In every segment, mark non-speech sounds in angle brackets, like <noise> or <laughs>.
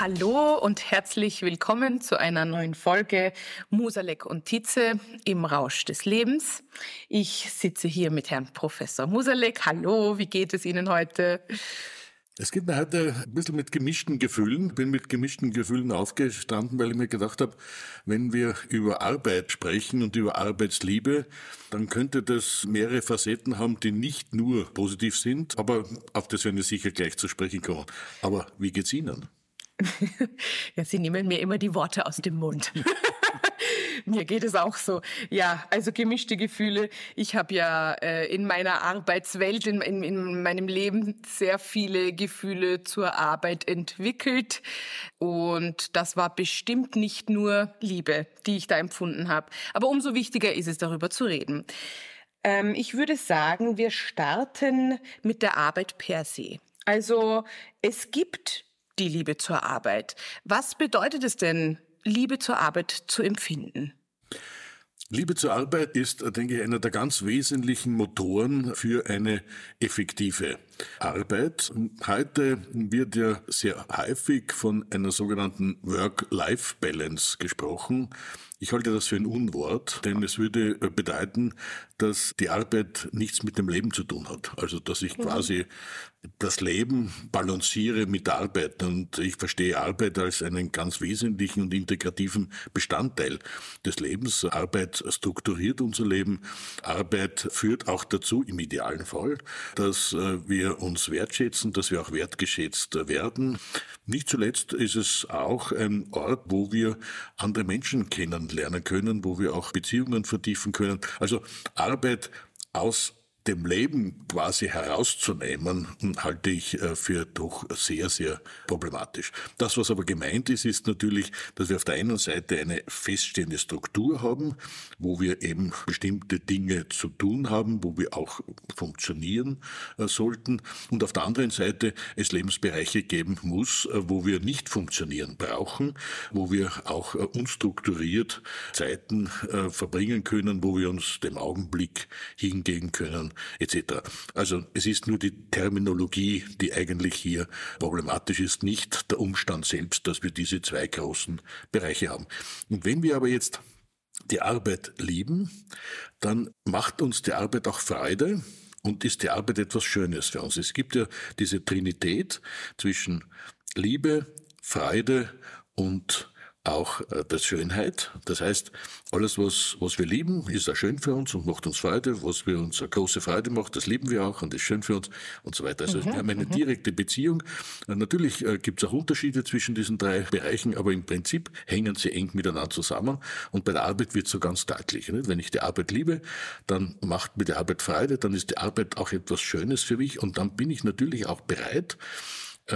Hallo und herzlich willkommen zu einer neuen Folge Musalek und Tietze im Rausch des Lebens. Ich sitze hier mit Herrn Professor Musalek. Hallo, wie geht es Ihnen heute? Es geht mir heute ein bisschen mit gemischten Gefühlen. Bin mit gemischten Gefühlen aufgestanden, weil ich mir gedacht habe, wenn wir über Arbeit sprechen und über Arbeitsliebe, dann könnte das mehrere Facetten haben, die nicht nur positiv sind, aber auf das werden wir sicher gleich zu sprechen kommen. Aber wie geht's Ihnen? <laughs> ja, Sie nehmen mir immer die Worte aus dem Mund. <laughs> Mir geht es auch so. Ja, also gemischte Gefühle. Ich habe ja äh, in meiner Arbeitswelt, in, in, in meinem Leben sehr viele Gefühle zur Arbeit entwickelt. Und das war bestimmt nicht nur Liebe, die ich da empfunden habe. Aber umso wichtiger ist es, darüber zu reden. Ähm, ich würde sagen, wir starten mit der Arbeit per se. Also es gibt die Liebe zur Arbeit. Was bedeutet es denn, Liebe zur Arbeit zu empfinden? Liebe zur Arbeit ist, denke ich, einer der ganz wesentlichen Motoren für eine effektive Arbeit. Heute wird ja sehr häufig von einer sogenannten Work-Life-Balance gesprochen. Ich halte das für ein Unwort, denn es würde bedeuten, dass die Arbeit nichts mit dem Leben zu tun hat. Also, dass ich quasi das Leben balanciere mit der Arbeit. Und ich verstehe Arbeit als einen ganz wesentlichen und integrativen Bestandteil des Lebens. Arbeit strukturiert unser Leben. Arbeit führt auch dazu, im idealen Fall, dass äh, wir uns wertschätzen, dass wir auch wertgeschätzt werden. Nicht zuletzt ist es auch ein Ort, wo wir andere Menschen kennenlernen können, wo wir auch Beziehungen vertiefen können. Also Arbeit aus dem Leben quasi herauszunehmen, halte ich äh, für doch sehr, sehr problematisch. Das, was aber gemeint ist, ist natürlich, dass wir auf der einen Seite eine feststehende Struktur haben, wo wir eben bestimmte Dinge zu tun haben, wo wir auch funktionieren äh, sollten. Und auf der anderen Seite es Lebensbereiche geben muss, äh, wo wir nicht funktionieren brauchen, wo wir auch unstrukturiert Zeiten verbringen können, wo wir uns dem Augenblick hingehen können etc. Also es ist nur die Terminologie, die eigentlich hier problematisch ist, nicht der Umstand selbst, dass wir diese zwei großen Bereiche haben. Und wenn wir aber jetzt die Arbeit lieben, dann macht uns die Arbeit auch Freude und ist die Arbeit etwas Schönes für uns. Es gibt ja diese Trinität zwischen Liebe, Freude und auch äh, der Schönheit. Das heißt, alles, was, was wir lieben, ist auch schön für uns und macht uns Freude. Was wir uns eine große Freude macht, das lieben wir auch und ist schön für uns und so weiter. Also mhm, wir haben eine mhm. direkte Beziehung. Äh, natürlich äh, gibt es auch Unterschiede zwischen diesen drei Bereichen, aber im Prinzip hängen sie eng miteinander zusammen. Und bei der Arbeit wird so ganz deutlich. Nicht? Wenn ich die Arbeit liebe, dann macht mir die Arbeit Freude, dann ist die Arbeit auch etwas Schönes für mich und dann bin ich natürlich auch bereit,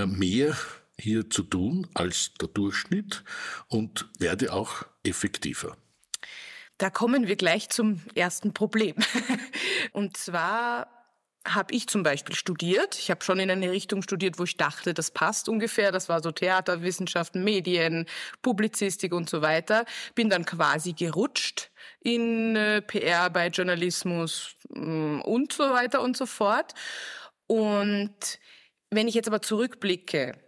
mehr hier zu tun als der Durchschnitt und werde auch effektiver. Da kommen wir gleich zum ersten Problem. <laughs> Und zwar habe ich zum Beispiel studiert. Ich habe schon in eine Richtung studiert, wo ich dachte, das passt ungefähr. Das war so Theaterwissenschaften, Medien, Publizistik und so weiter. Bin dann quasi gerutscht in äh, PR, bei Journalismus mm, und so weiter und so fort. Und wenn ich jetzt aber zurückblicke,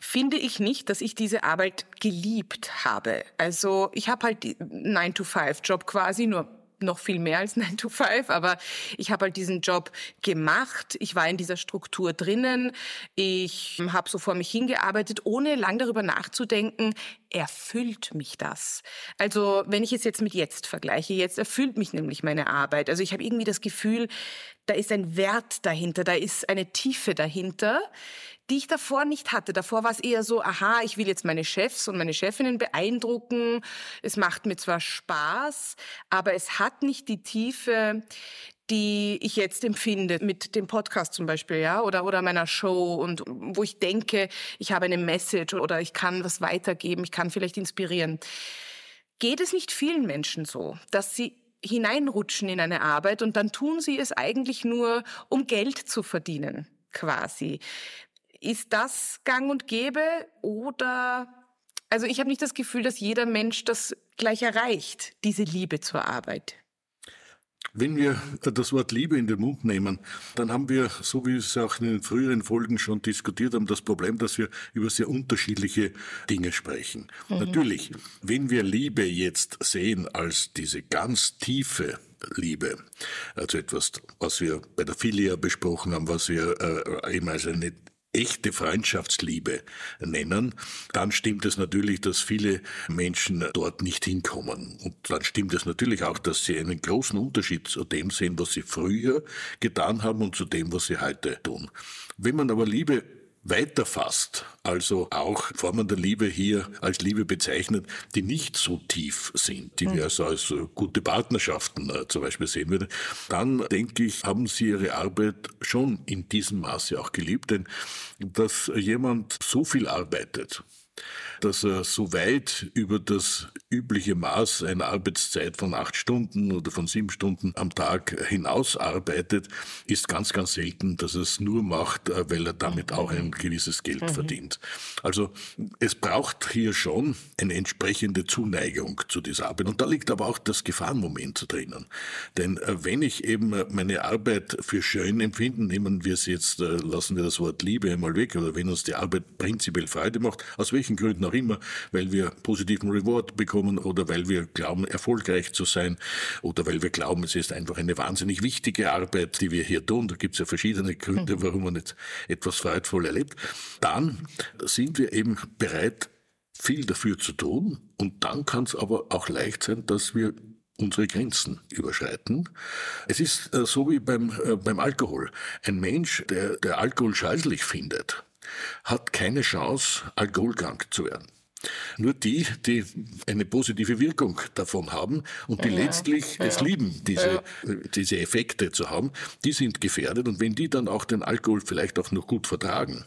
finde ich nicht, dass ich diese Arbeit geliebt habe. Also ich habe halt 9-to-5-Job quasi, nur noch viel mehr als 9 to 5, aber ich habe halt diesen Job gemacht. Ich war in dieser Struktur drinnen. Ich habe so vor mich hingearbeitet, ohne lang darüber nachzudenken, erfüllt mich das? Also wenn ich es jetzt mit jetzt vergleiche, jetzt erfüllt mich nämlich meine Arbeit. Also ich habe irgendwie das Gefühl, da ist ein Wert dahinter, da ist eine Tiefe dahinter, die ich davor nicht hatte. Davor war es eher so, aha, ich will jetzt meine Chefs und meine Chefinnen beeindrucken. Es macht mir zwar Spaß, aber es hat nicht die Tiefe, die ich jetzt empfinde mit dem Podcast zum Beispiel, ja, oder, oder meiner Show und wo ich denke, ich habe eine Message oder ich kann was weitergeben, ich kann vielleicht inspirieren. Geht es nicht vielen Menschen so, dass sie hineinrutschen in eine Arbeit und dann tun sie es eigentlich nur, um Geld zu verdienen, quasi. Ist das gang und gäbe oder also ich habe nicht das Gefühl, dass jeder Mensch das gleich erreicht, diese Liebe zur Arbeit. Wenn wir das Wort Liebe in den Mund nehmen, dann haben wir, so wie wir es auch in den früheren Folgen schon diskutiert haben, das Problem, dass wir über sehr unterschiedliche Dinge sprechen. Mhm. Natürlich, wenn wir Liebe jetzt sehen als diese ganz tiefe Liebe. Also etwas, was wir bei der Filia besprochen haben, was wir äh, eben als eine echte Freundschaftsliebe nennen, dann stimmt es natürlich, dass viele Menschen dort nicht hinkommen. Und dann stimmt es natürlich auch, dass sie einen großen Unterschied zu dem sehen, was sie früher getan haben und zu dem, was sie heute tun. Wenn man aber Liebe weiterfasst, also auch Formen der Liebe hier als Liebe bezeichnet, die nicht so tief sind, die wir mhm. also als gute Partnerschaften äh, zum Beispiel sehen würden, dann denke ich, haben sie ihre Arbeit schon in diesem Maße auch geliebt, denn dass jemand so viel arbeitet, dass er so weit über das übliche Maß einer Arbeitszeit von acht Stunden oder von sieben Stunden am Tag hinaus arbeitet, ist ganz, ganz selten, dass er es nur macht, äh, weil er damit auch ein gewisses Geld mhm. verdient. Also es braucht hier schon eine entsprechende Zuneigung zu dieser Arbeit. Und da liegt aber auch das Gefahrenmoment drinnen. Denn äh, wenn ich eben meine Arbeit für schön empfinde, nehmen wir es jetzt, äh, lassen wir das Wort Liebe einmal weg, oder wenn uns die Arbeit prinzipiell Freude macht, aus welchen Gründen auch immer, weil wir positiven Reward bekommen oder weil wir glauben, erfolgreich zu sein oder weil wir glauben, es ist einfach eine wahnsinnig wichtige Arbeit, die wir hier tun. Da gibt es ja verschiedene Gründe, mhm. warum man jetzt etwas freudvoll erlebt. Dann sind wir eben bereit, viel dafür zu tun. Und dann kann es aber auch leicht sein, dass wir unsere Grenzen überschreiten. Es ist äh, so wie beim, äh, beim Alkohol. Ein Mensch, der, der Alkohol scheißlich findet, hat keine Chance, alkoholkrank zu werden. Nur die, die eine positive Wirkung davon haben und die ja, letztlich ja. es lieben, diese, ja. diese Effekte zu haben, die sind gefährdet. Und wenn die dann auch den Alkohol vielleicht auch noch gut vertragen,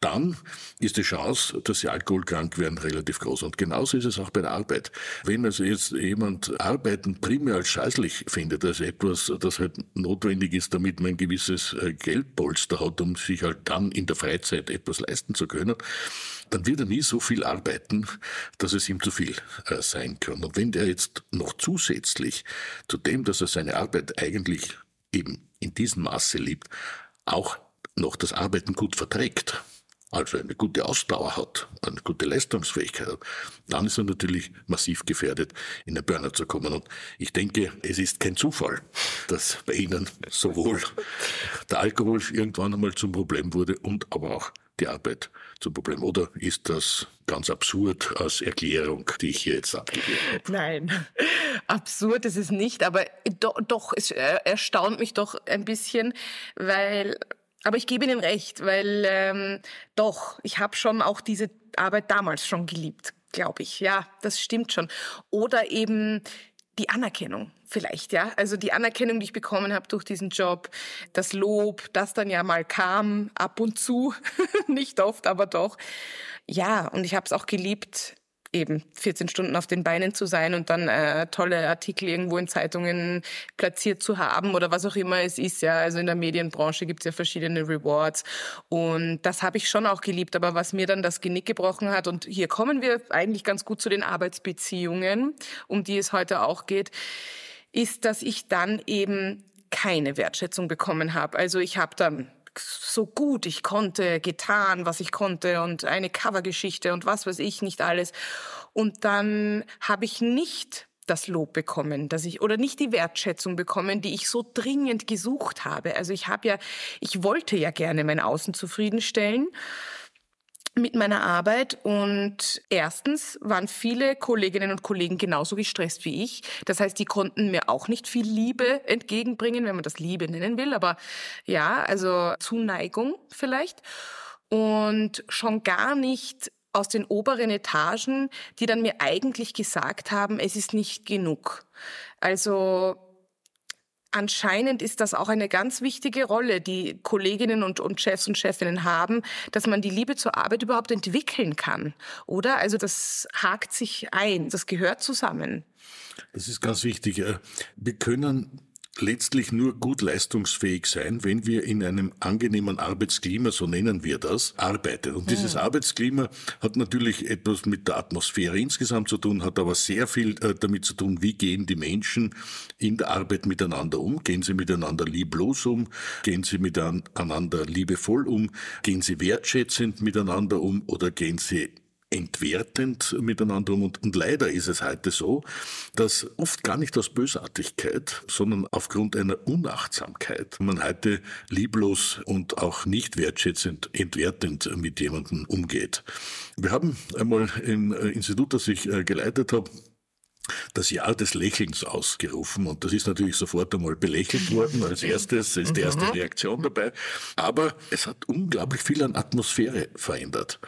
dann ist die Chance, dass sie alkoholkrank werden, relativ groß. Und genauso ist es auch bei der Arbeit. Wenn also jetzt jemand Arbeiten primär als scheißlich findet, als etwas, das halt notwendig ist, damit man ein gewisses äh, Geldpolster hat, um sich halt dann in der Freizeit etwas leisten zu können, dann wird er nie so viel arbeiten, dass es ihm zu viel äh, sein kann. Und wenn der jetzt noch zusätzlich zu dem, dass er seine Arbeit eigentlich eben in diesem Maße liebt, auch noch das Arbeiten gut verträgt, also eine gute Ausdauer hat, eine gute Leistungsfähigkeit hat, dann ist er natürlich massiv gefährdet, in den Burner zu kommen. Und ich denke, es ist kein Zufall, dass bei Ihnen sowohl der Alkohol irgendwann einmal zum Problem wurde und aber auch die Arbeit zum Problem. Oder ist das ganz absurd als Erklärung, die ich hier jetzt abgegeben habe? Nein, <laughs> absurd ist es nicht, aber doch, doch es erstaunt mich doch ein bisschen, weil aber ich gebe Ihnen recht, weil ähm, doch, ich habe schon auch diese Arbeit damals schon geliebt, glaube ich. Ja, das stimmt schon. Oder eben die Anerkennung vielleicht, ja. Also die Anerkennung, die ich bekommen habe durch diesen Job, das Lob, das dann ja mal kam, ab und zu, <laughs> nicht oft, aber doch. Ja, und ich habe es auch geliebt, eben 14 Stunden auf den Beinen zu sein und dann äh, tolle Artikel irgendwo in Zeitungen platziert zu haben oder was auch immer es ist. Ja, also in der Medienbranche gibt es ja verschiedene Rewards und das habe ich schon auch geliebt. Aber was mir dann das Genick gebrochen hat und hier kommen wir eigentlich ganz gut zu den Arbeitsbeziehungen, um die es heute auch geht, ist, dass ich dann eben keine Wertschätzung bekommen habe. Also ich habe dann so gut ich konnte, getan, was ich konnte und eine Covergeschichte und was weiß ich nicht alles. Und dann habe ich nicht das Lob bekommen, dass ich oder nicht die Wertschätzung bekommen, die ich so dringend gesucht habe. Also ich habe ja, ich wollte ja gerne mein Außen zufriedenstellen mit meiner Arbeit und erstens waren viele Kolleginnen und Kollegen genauso gestresst wie ich. Das heißt, die konnten mir auch nicht viel Liebe entgegenbringen, wenn man das Liebe nennen will, aber ja, also Zuneigung vielleicht und schon gar nicht aus den oberen Etagen, die dann mir eigentlich gesagt haben, es ist nicht genug. Also anscheinend ist das auch eine ganz wichtige Rolle, die Kolleginnen und, und Chefs und Chefinnen haben, dass man die Liebe zur Arbeit überhaupt entwickeln kann. Oder? Also das hakt sich ein, das gehört zusammen. Das ist ganz wichtig. Wir können letztlich nur gut leistungsfähig sein, wenn wir in einem angenehmen Arbeitsklima, so nennen wir das, arbeiten. Und dieses. Arbeitsklima hat natürlich etwas mit der Atmosphäre insgesamt zu tun, hat aber sehr viel äh, damit zu tun, wie gehen die Menschen in der Arbeit miteinander um? Gehen sie miteinander lieblos um? Gehen sie miteinander liebevoll um? Gehen sie wertschätzend miteinander um oder gehen sie entwertend miteinander um. Und, und leider ist es heute so, dass oft gar nicht aus Bösartigkeit, sondern aufgrund einer Unachtsamkeit man heute lieblos und auch nicht wertschätzend, entwertend mit jemandem umgeht. Wir haben einmal im äh, Institut, das ich äh, geleitet habe, das Jahr des Lächelns ausgerufen und das ist natürlich sofort einmal belächelt worden als erstes, ist die erste mhm. Reaktion dabei. Aber es hat unglaublich viel an Atmosphäre verändert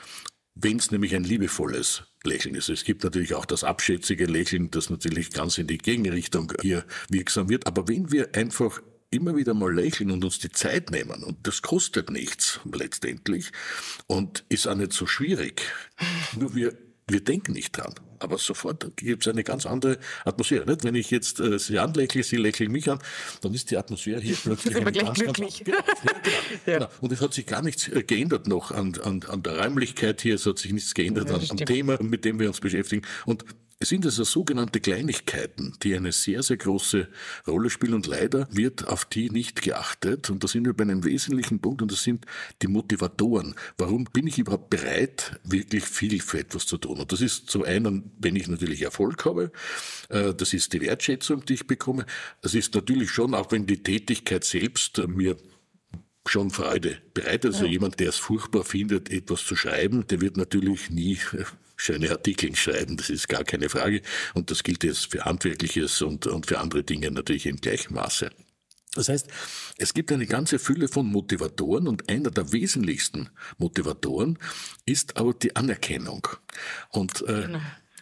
wenn es nämlich ein liebevolles Lächeln ist. Es gibt natürlich auch das abschätzige Lächeln, das natürlich ganz in die Gegenrichtung hier wirksam wird. Aber wenn wir einfach immer wieder mal lächeln und uns die Zeit nehmen, und das kostet nichts letztendlich und ist auch nicht so schwierig, nur wir, wir denken nicht dran aber sofort gibt es eine ganz andere Atmosphäre. Nicht? Wenn ich jetzt äh, Sie anlächle, Sie lächeln mich an, dann ist die Atmosphäre hier <laughs> plötzlich eine ganz, glücklich. Ganz, genau, ja, <laughs> genau, ja. Und es hat sich gar nichts äh, geändert noch an, an, an der Räumlichkeit hier, es hat sich nichts geändert ja, an, am Thema, mit dem wir uns beschäftigen. Und es sind also sogenannte Kleinigkeiten, die eine sehr, sehr große Rolle spielen und leider wird auf die nicht geachtet. Und da sind wir bei einem wesentlichen Punkt und das sind die Motivatoren. Warum bin ich überhaupt bereit, wirklich viel für etwas zu tun? Und das ist zum einen, wenn ich natürlich Erfolg habe, äh, das ist die Wertschätzung, die ich bekomme. Es ist natürlich schon, auch wenn die Tätigkeit selbst mir schon Freude bereitet. Also ja. jemand, der es furchtbar findet, etwas zu schreiben, der wird natürlich nie schöne Artikel schreiben, das ist gar keine Frage. Und das gilt jetzt für Handwerkliches und, und für andere Dinge natürlich im gleichen Maße. Das heißt, es gibt eine ganze Fülle von Motivatoren und einer der wesentlichsten Motivatoren ist aber die Anerkennung. Und äh, genau.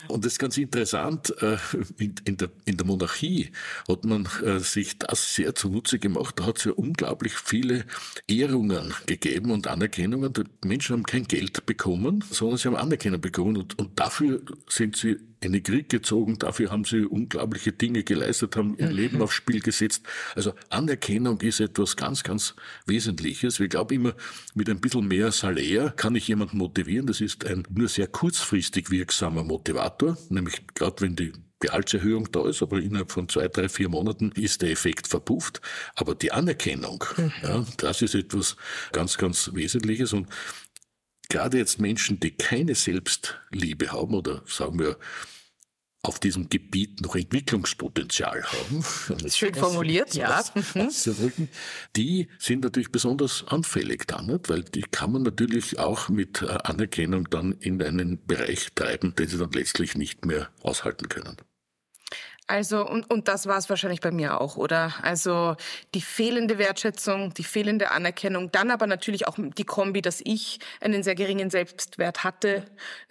Und das ist ganz interessant, äh, in, der, in der Monarchie hat man äh, sich das sehr zunutze gemacht. Da hat es ja unglaublich viele Ehrungen gegeben und Anerkennungen. Die Menschen haben kein Geld bekommen, sondern sie haben Anerkennung bekommen. Und, und dafür sind sie in den Krieg gezogen, dafür haben sie unglaubliche Dinge geleistet, haben ihr mhm. Leben aufs Spiel gesetzt. Also Anerkennung ist etwas ganz, ganz Wesentliches. Wir glauben immer, mit ein bisschen mehr Salär kann ich jemanden motivieren. Das ist ein nur sehr kurzfristig wirksamer Motivator, nämlich gerade wenn die Gehaltserhöhung da ist, aber innerhalb von zwei, drei, vier Monaten ist der Effekt verpufft. Aber die Anerkennung, mhm. ja, das ist etwas ganz, ganz Wesentliches und gerade jetzt Menschen, die keine Selbstliebe haben oder sagen wir auf diesem Gebiet noch Entwicklungspotenzial haben. Schön formuliert, ja. Die sind natürlich besonders anfällig dann, nicht? weil die kann man natürlich auch mit äh, Anerkennung dann in einen Bereich treiben, den sie dann letztlich nicht mehr aushalten können. Also, und, und das war es wahrscheinlich bei mir auch, oder? Also die fehlende Wertschätzung, die fehlende Anerkennung, dann aber natürlich auch die Kombi, dass ich einen sehr geringen Selbstwert hatte,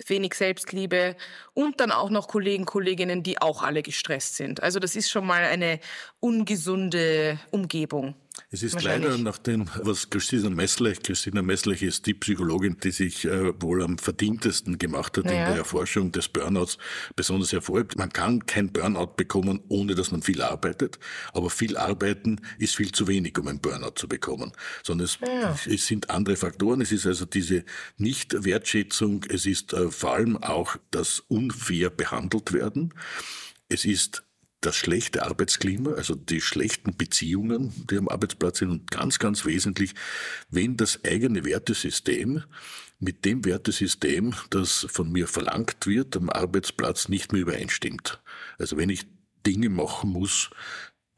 wenig Selbstliebe und dann auch noch Kollegen, Kolleginnen, die auch alle gestresst sind. Also das ist schon mal eine ungesunde Umgebung. Es ist leider nach dem, was Christina Messlech, Christina Messlech ist die Psychologin, die sich äh, wohl am verdientesten gemacht hat ja. in der Erforschung des Burnouts, besonders hervorhebt. Man kann kein Burnout bekommen, ohne dass man viel arbeitet, aber viel arbeiten ist viel zu wenig, um ein Burnout zu bekommen, sondern es, ja. es sind andere Faktoren. Es ist also diese Nicht-Wertschätzung, es ist äh, vor allem auch das unfair behandelt werden. Es ist das schlechte Arbeitsklima, also die schlechten Beziehungen, die am Arbeitsplatz sind und ganz, ganz wesentlich, wenn das eigene Wertesystem mit dem Wertesystem, das von mir verlangt wird, am Arbeitsplatz nicht mehr übereinstimmt. Also wenn ich Dinge machen muss,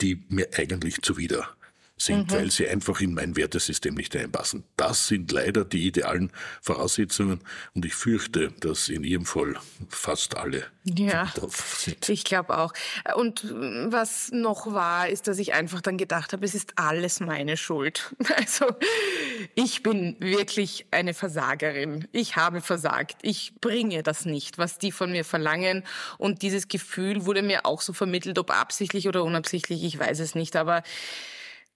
die mir eigentlich zuwider sind, mhm. weil sie einfach in mein Wertesystem nicht einpassen. Das sind leider die idealen Voraussetzungen und ich fürchte, dass in Ihrem Fall fast alle ja, <laughs> sind. Ich glaube auch. Und was noch war, ist, dass ich einfach dann gedacht habe, es ist alles meine Schuld. <laughs> Also ich bin wirklich eine Versagerin. Ich habe versagt. Ich bringe das nicht, was die von mir verlangen. Und dieses Gefühl wurde mir auch so vermittelt, ob absichtlich oder unabsichtlich, ich weiß es nicht. Aber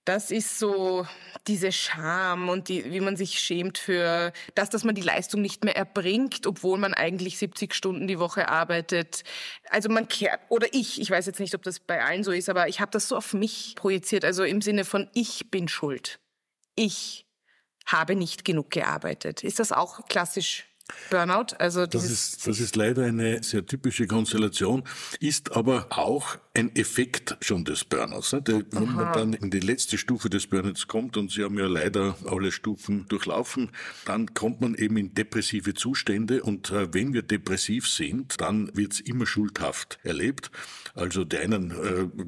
das ist so diese Scham und die, wie man sich schämt für das, dass man die Leistung nicht mehr erbringt, obwohl man eigentlich 70 Stunden die Woche arbeitet. Also man kehrt, oder ich, ich weiß jetzt nicht, ob das bei allen so ist, aber ich habe das so auf mich projiziert, also im Sinne von ich bin schuld. Ich habe nicht genug gearbeitet. Ist das auch klassisch Burnout. Also das, ist, das ist leider eine sehr typische Konstellation, ist aber auch ein Effekt schon des Burnouts. Ne? Der, wenn man dann in die letzte Stufe des Burnouts kommt, und Sie haben ja leider alle Stufen durchlaufen, dann kommt man eben in depressive Zustände und äh, wenn wir depressiv sind, dann wird es immer schuldhaft erlebt. Also die einen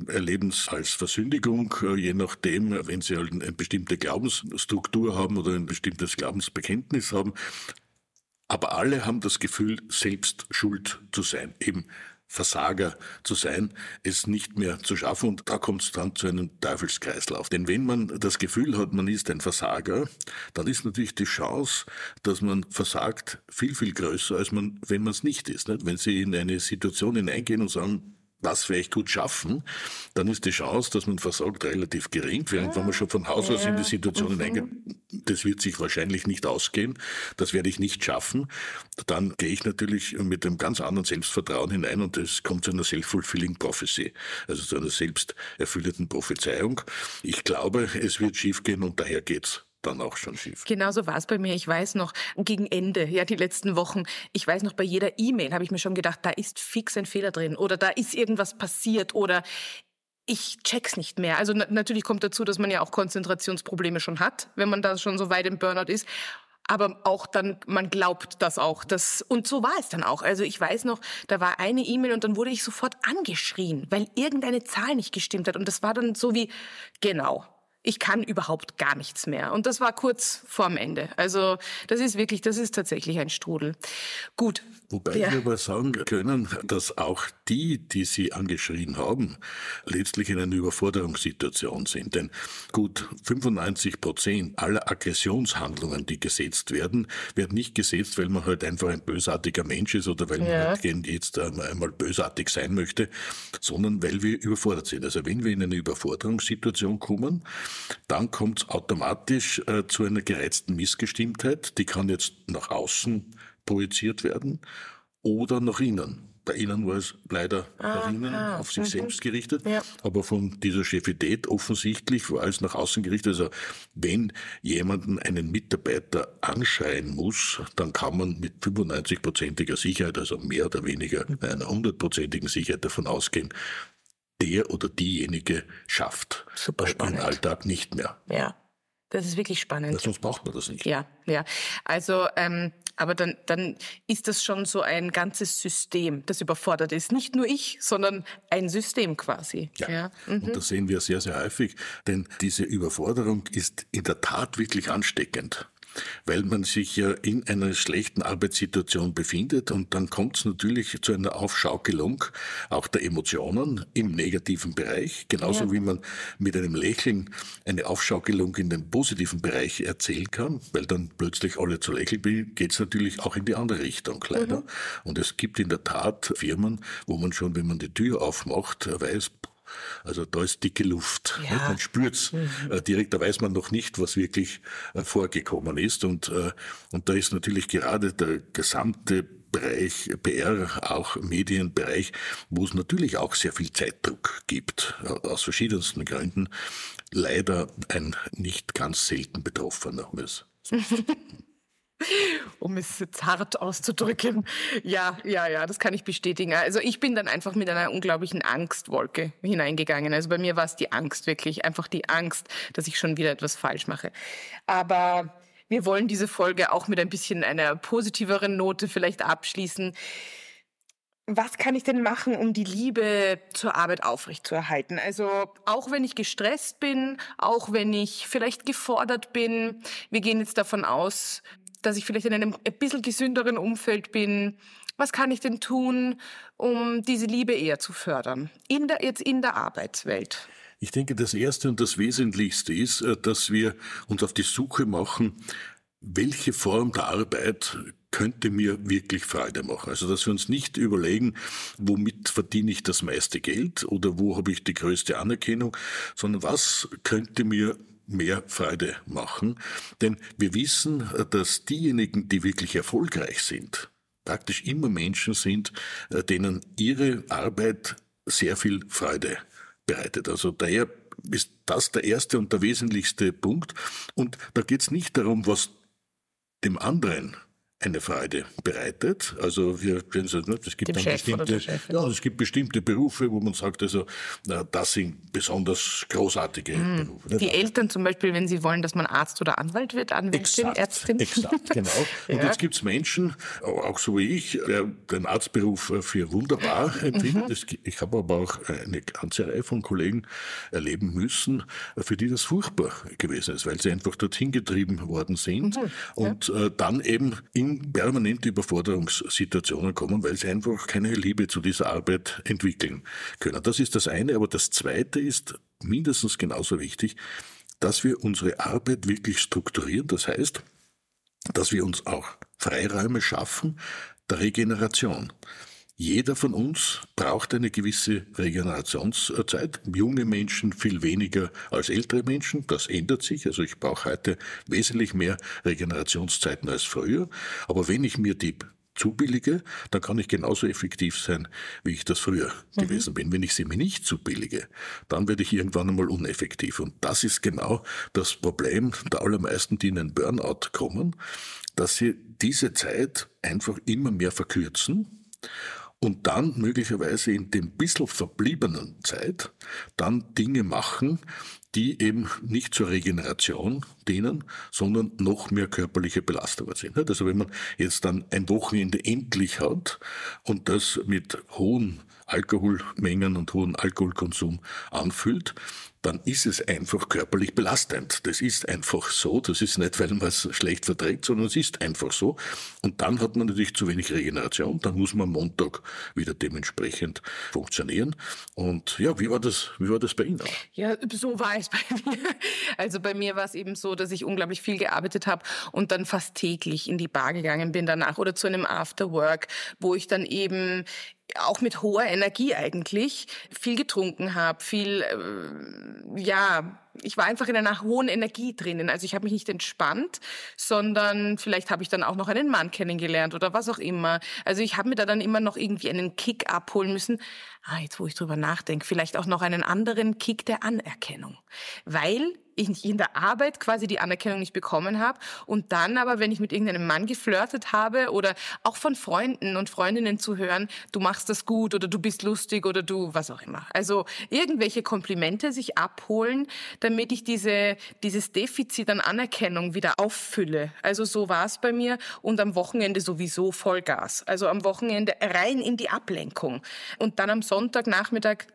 äh, erleben es als Versündigung, äh, je nachdem, wenn sie halt eine bestimmte Glaubensstruktur haben oder ein bestimmtes Glaubensbekenntnis haben. Aber alle haben das Gefühl, selbst schuld zu sein, eben Versager zu sein, es nicht mehr zu schaffen. Und da kommt es dann zu einem Teufelskreislauf. Denn wenn man das Gefühl hat, man ist ein Versager, dann ist natürlich die Chance, dass man versagt, viel, viel größer, als man, wenn man es nicht ist. Nicht? Wenn Sie in eine Situation hineingehen und sagen, das vielleicht gut schaffen, dann ist die Chance, dass man versagt, relativ gering. Während wenn man schon von Haus aus in die Situation mhm. hineingeht, das wird sich wahrscheinlich nicht ausgehen, das werde ich nicht schaffen, dann gehe ich natürlich mit einem ganz anderen Selbstvertrauen hinein und es kommt zu einer self-fulfilling prophecy, also zu einer selbsterfüllenden Prophezeiung. Ich glaube, es wird schiefgehen und daher geht's dann auch schon schief. Genauso war es bei mir. Ich weiß noch, gegen Ende, ja, die letzten Wochen, ich weiß noch, bei jeder E-Mail habe ich mir schon gedacht, da ist fix ein Fehler drin oder da ist irgendwas passiert oder ich check's nicht mehr. Also natürlich kommt dazu, dass man ja auch Konzentrationsprobleme schon hat, wenn man da schon so weit im Burnout ist. Aber auch dann, man glaubt das auch. Das, und so war es dann auch. Also ich weiß noch, da war eine E-Mail und dann wurde ich sofort angeschrien, weil irgendeine Zahl nicht gestimmt hat. Und das war dann so wie, genau, ich kann überhaupt gar nichts mehr. Und das war kurz vorm Ende. Also das ist wirklich, das ist tatsächlich ein Strudel. Gut. Wobei ja. wir aber sagen können, dass auch die, die Sie angeschrien haben, letztlich in einer Überforderungssituation sind. Denn gut 95 Prozent aller Aggressionshandlungen, die gesetzt werden, werden nicht gesetzt, weil man halt einfach ein bösartiger Mensch ist oder weil ja. man halt jetzt einmal bösartig sein möchte, sondern weil wir überfordert sind. Also wenn wir in eine Überforderungssituation kommen, dann kommt es automatisch äh, zu einer gereizten Missgestimmtheit. Die kann jetzt nach außen projiziert werden oder nach innen. Bei Ihnen war es leider ah, nach innen, ah, auf sich mhm. selbst gerichtet, ja. aber von dieser Chefität offensichtlich war es nach außen gerichtet. Also wenn jemanden einen Mitarbeiter anschreien muss, dann kann man mit 95-prozentiger Sicherheit, also mehr oder weniger einer hundertprozentigen Sicherheit davon ausgehen, der oder diejenige schafft. Super spannend. Im Alltag nicht mehr. Ja. Das ist wirklich spannend. Ja, sonst braucht man das nicht. Ja, ja. Also, ähm, aber dann, dann ist das schon so ein ganzes System, das überfordert ist. Nicht nur ich, sondern ein System quasi. Ja. ja. Mhm. Und das sehen wir sehr, sehr häufig, denn diese Überforderung ist in der Tat wirklich ansteckend weil man sich ja in einer schlechten Arbeitssituation befindet und dann kommt es natürlich zu einer Aufschaukelung auch der Emotionen im negativen Bereich, genauso ja. wie man mit einem Lächeln eine Aufschaukelung in den positiven Bereich erzählen kann, weil dann plötzlich alle zu lächeln geht es natürlich auch in die andere Richtung leider. Mhm. Und es gibt in der Tat Firmen, wo man schon, wenn man die Tür aufmacht, weiß, also da ist dicke Luft. Ja. Man spürt's mhm. Äh, direkt, da weiß man noch nicht, was wirklich äh, vorgekommen ist. Und, äh, und da ist natürlich gerade der gesamte Bereich PR, auch Medienbereich, wo es natürlich auch sehr viel Zeitdruck gibt, aus verschiedensten Gründen, leider ein nicht ganz selten Betroffener. <laughs> um es zart auszudrücken. Ja, ja, ja, das kann ich bestätigen. Also ich bin dann einfach mit einer unglaublichen Angstwolke hineingegangen. Also bei mir war es die Angst wirklich, einfach die Angst, dass ich schon wieder etwas falsch mache. Aber Wir wollen diese Folge auch mit ein bisschen einer positiveren Note vielleicht abschließen. Was kann ich denn machen, um die Liebe zur Arbeit aufrechtzuerhalten? Also auch wenn ich gestresst bin, auch wenn ich vielleicht gefordert bin, wir gehen jetzt davon aus, dass ich vielleicht in einem ein bisschen gesünderen Umfeld bin. Was kann ich denn tun, um diese Liebe eher zu fördern? In der, jetzt in der Arbeitswelt. Ich denke, das Erste und das Wesentlichste ist, äh, dass wir uns auf die Suche machen, welche Form der Arbeit könnte mir wirklich Freude machen. Also dass wir uns nicht überlegen, womit verdiene ich das meiste Geld oder wo habe ich die größte Anerkennung, sondern was könnte mir mehr Freude machen. Denn wir wissen, dass diejenigen, die wirklich erfolgreich sind, praktisch immer Menschen sind, äh, denen ihre Arbeit sehr viel Freude bereitet. Also daher ist das der erste und der wesentlichste Punkt. Und da geht es nicht darum, was dem anderen eine Freude bereitet. Also wir können es es gibt dann bestimmte, ja, es gibt bestimmte Berufe, wo man sagt, also das sind besonders großartige mhm. Berufe. Die Eltern zum Beispiel, wenn sie wollen, dass man Arzt oder Anwalt wird, Anwältin, exakt, Ärztin. Exakt, <laughs> genau. Und ja. jetzt gibt es Menschen, auch so wie ich, der den Arztberuf für wunderbar empfinden. Mhm. Ich habe aber auch eine ganze Reihe von Kollegen erleben müssen, für die das furchtbar gewesen ist, weil sie einfach dorthin getrieben worden sind mhm. und ja. Äh, dann eben in in permanente Überforderungssituationen kommen, weil sie einfach keine Liebe zu dieser Arbeit entwickeln können. Das ist das eine, aber das zweite ist mindestens genauso wichtig, dass wir unsere Arbeit wirklich strukturieren. Das heißt, dass wir uns auch Freiräume schaffen der Regeneration. Jeder von uns braucht eine gewisse Regenerationszeit. Junge Menschen viel weniger als ältere Menschen. Das ändert sich. Also ich brauche heute wesentlich mehr Regenerationszeiten als früher. Aber wenn ich mir die zubillige, dann kann ich genauso effektiv sein, wie ich das früher mhm. gewesen bin. Wenn ich sie mir nicht zubillige, dann werde ich irgendwann einmal uneffektiv. Und das ist genau das Problem der allermeisten, die in einen Burnout kommen, dass sie diese Zeit einfach immer mehr verkürzen und dann möglicherweise in dem bisschen verbliebenen Zeit dann Dinge machen, die eben nicht zur Regeneration dienen, sondern noch mehr körperliche Belastungen sind. Also wenn man jetzt dann ein Wochenende endlich hat und das mit hohen Alkoholmengen und hohen Alkoholkonsum anfüllt, dann ist es einfach körperlich belastend. Das ist einfach so. Das ist nicht, weil man es schlecht verträgt, sondern es ist einfach so. Und dann hat man natürlich zu wenig Regeneration. Dann muss man am Montag wieder dementsprechend funktionieren. Und ja, wie war das, wie war das bei Ihnen? Ja, so war es <laughs> bei mir. Also bei mir war es eben so, dass ich unglaublich viel gearbeitet habe und dann fast täglich in die Bar gegangen bin danach oder zu einem Afterwork, wo ich dann eben auch mit hoher Energie eigentlich viel getrunken habe, viel, äh, ja, ich war einfach in einer hohen Energie drinnen. Also ich habe mich nicht entspannt, sondern vielleicht habe ich dann auch noch einen Mann kennengelernt oder was auch immer. Also ich habe mir da dann immer noch irgendwie einen Kick abholen müssen. Ah, jetzt wo ich drüber nachdenke, vielleicht auch noch einen anderen Kick der Anerkennung. Weil ich in der Arbeit quasi die Anerkennung nicht bekommen habe und dann aber, wenn ich mit irgendeinem Mann geflirtet habe oder auch von Freunden und Freundinnen zu hören, du machst das gut oder du bist lustig oder du was auch immer. Also irgendwelche Komplimente sich abholen, damit ich diese, dieses Defizit an Anerkennung wieder auffülle. Also so war es bei mir und am Wochenende sowieso Vollgas. Also am Wochenende rein in die Ablenkung und dann am Sonntagnachmittag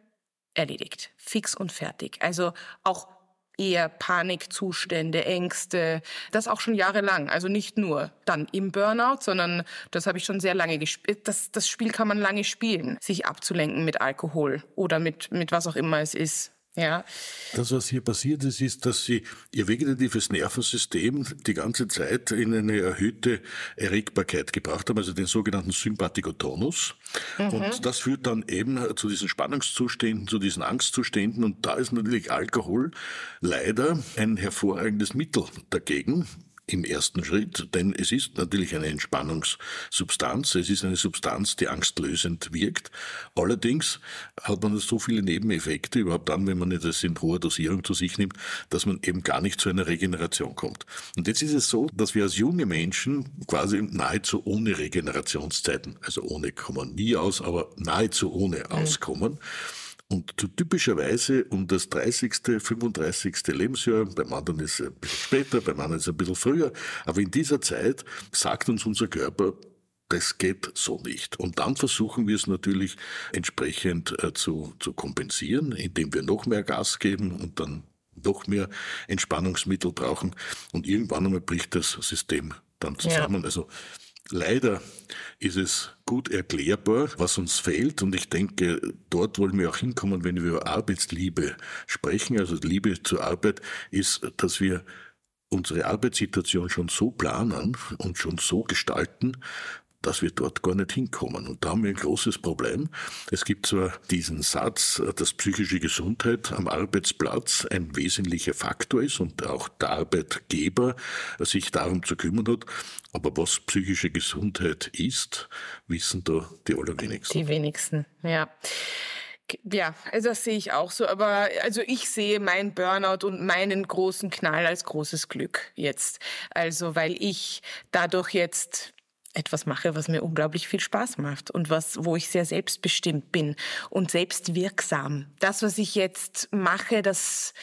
erledigt. Fix und fertig. Also auch eher Panikzustände, Ängste, das auch schon jahrelang. Also nicht nur dann im Burnout, sondern das habe ich schon sehr lange gespielt. Das, das Spiel kann man lange spielen, sich abzulenken mit Alkohol oder mit, mit was auch immer es ist. Ja. Das, was hier passiert ist, ist, dass sie ihr vegetatives Nervensystem die ganze Zeit in eine erhöhte Erregbarkeit gebracht haben, also den sogenannten Sympathikotonus. Mhm. Und das führt dann eben zu diesen Spannungszuständen, zu diesen Angstzuständen. Und da ist natürlich Alkohol leider ein hervorragendes Mittel dagegen im ersten Schritt, denn es ist natürlich eine Entspannungssubstanz, es ist eine Substanz, die angstlösend wirkt. Allerdings hat man so viele Nebeneffekte, überhaupt dann, wenn man das in hoher Dosierung zu sich nimmt, dass man eben gar nicht zu einer Regeneration kommt. Und jetzt ist es so, dass wir als junge Menschen quasi nahezu ohne Regenerationszeiten, also ohne kommen nie aus, aber nahezu ohne mhm. Und typischerweise um das 30., 35. Lebensjahr, beim anderen ist es ein bisschen später, beim anderen ist es ein bisschen früher, aber in dieser Zeit sagt uns unser Körper, das geht so nicht. Und dann versuchen wir es natürlich entsprechend äh, zu, zu kompensieren, indem wir noch mehr Gas geben und dann noch mehr Entspannungsmittel brauchen. Und irgendwann einmal bricht das System dann zusammen. Ja. Also Leider ist es gut erklärbar, was uns fehlt. Und ich denke, dort wollen wir auch hinkommen, wenn wir über Arbeitsliebe sprechen. Also Liebe zur Arbeit ist, dass wir unsere Arbeitssituation schon so planen und schon so gestalten, dass wir dort gar nicht hinkommen. Und da haben wir ein großes Problem. Es gibt zwar diesen Satz, dass psychische Gesundheit am Arbeitsplatz ein wesentlicher Faktor ist und auch der Arbeitgeber sich darum zu kümmern hat, aber was psychische Gesundheit ist, wissen da die allerwenigsten. Die wenigsten, ja. Ja, also das sehe ich auch so. Aber also ich sehe meinen Burnout und meinen großen Knall als großes Glück jetzt. Also weil ich dadurch jetzt etwas mache, was mir unglaublich viel Spaß macht und was, wo ich sehr selbstbestimmt bin und selbstwirksam. Das, was ich jetzt mache, das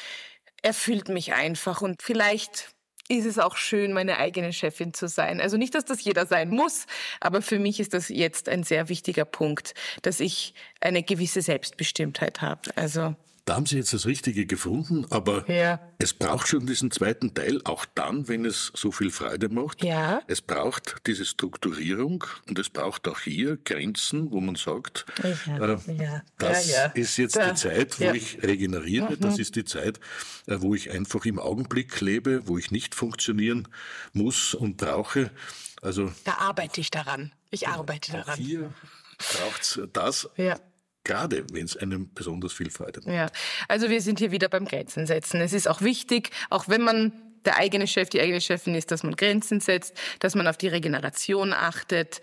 erfüllt mich einfach und vielleicht ist es auch schön, meine eigene Chefin zu sein. Also nicht, dass das jeder sein muss, aber für mich ist das jetzt ein sehr wichtiger Punkt, dass ich eine gewisse Selbstbestimmtheit habe. Also da haben Sie jetzt das Richtige gefunden, aber ja. es braucht schon diesen zweiten Teil, auch dann, wenn es so viel Freude macht. Ja. Es braucht diese Strukturierung und es braucht auch hier Grenzen, wo man sagt, ja. Äh, ja. das ist jetzt da. die Zeit, wo ich regeneriere, mhm. das ist die Zeit, äh, wo ich einfach im Augenblick lebe, wo ich nicht funktionieren muss und brauche. Also, da arbeite ich daran. Ich arbeite daran. Hier braucht es das. Ja gerade wenn es einem besonders viel Freude macht. Ja, also wir sind hier wieder beim Grenzen setzen. Es ist auch wichtig, auch wenn man der eigene Chef, die eigene Chefin ist, dass man Grenzen setzt, dass man auf die Regeneration achtet.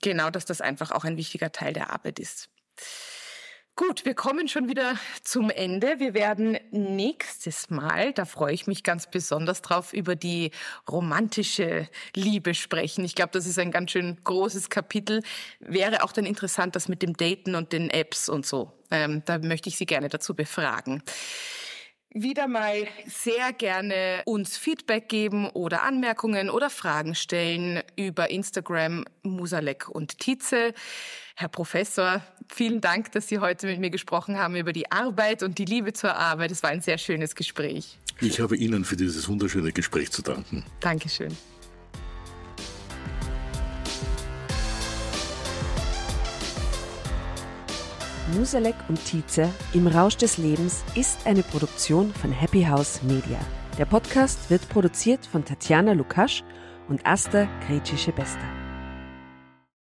Genau, dass das einfach auch ein wichtiger Teil der Arbeit ist. Gut, wir kommen schon wieder zum Ende. Wir werden nächstes Mal, da freue ich mich ganz besonders drauf, über die romantische Liebe sprechen. Ich glaube, das ist ein ganz schön großes Kapitel. Wäre auch dann interessant, das mit dem Daten und den Apps und so. Ähm, da möchte ich Sie gerne dazu befragen wieder mal sehr gerne uns Feedback geben oder Anmerkungen oder Fragen stellen über Instagram Musalek und Tietze. Herr Professor, vielen Dank, dass Sie heute mit mir gesprochen haben über die Arbeit und die Liebe zur Arbeit. Es war ein sehr schönes Gespräch. Ich habe Ihnen für dieses wunderschöne Gespräch zu danken. Dankeschön. Musalek und Tietze im Rausch des Lebens ist eine Produktion von Happy House Media. Der Podcast wird produziert von Tatjana Lukasch und Asta Gretschi-Bester.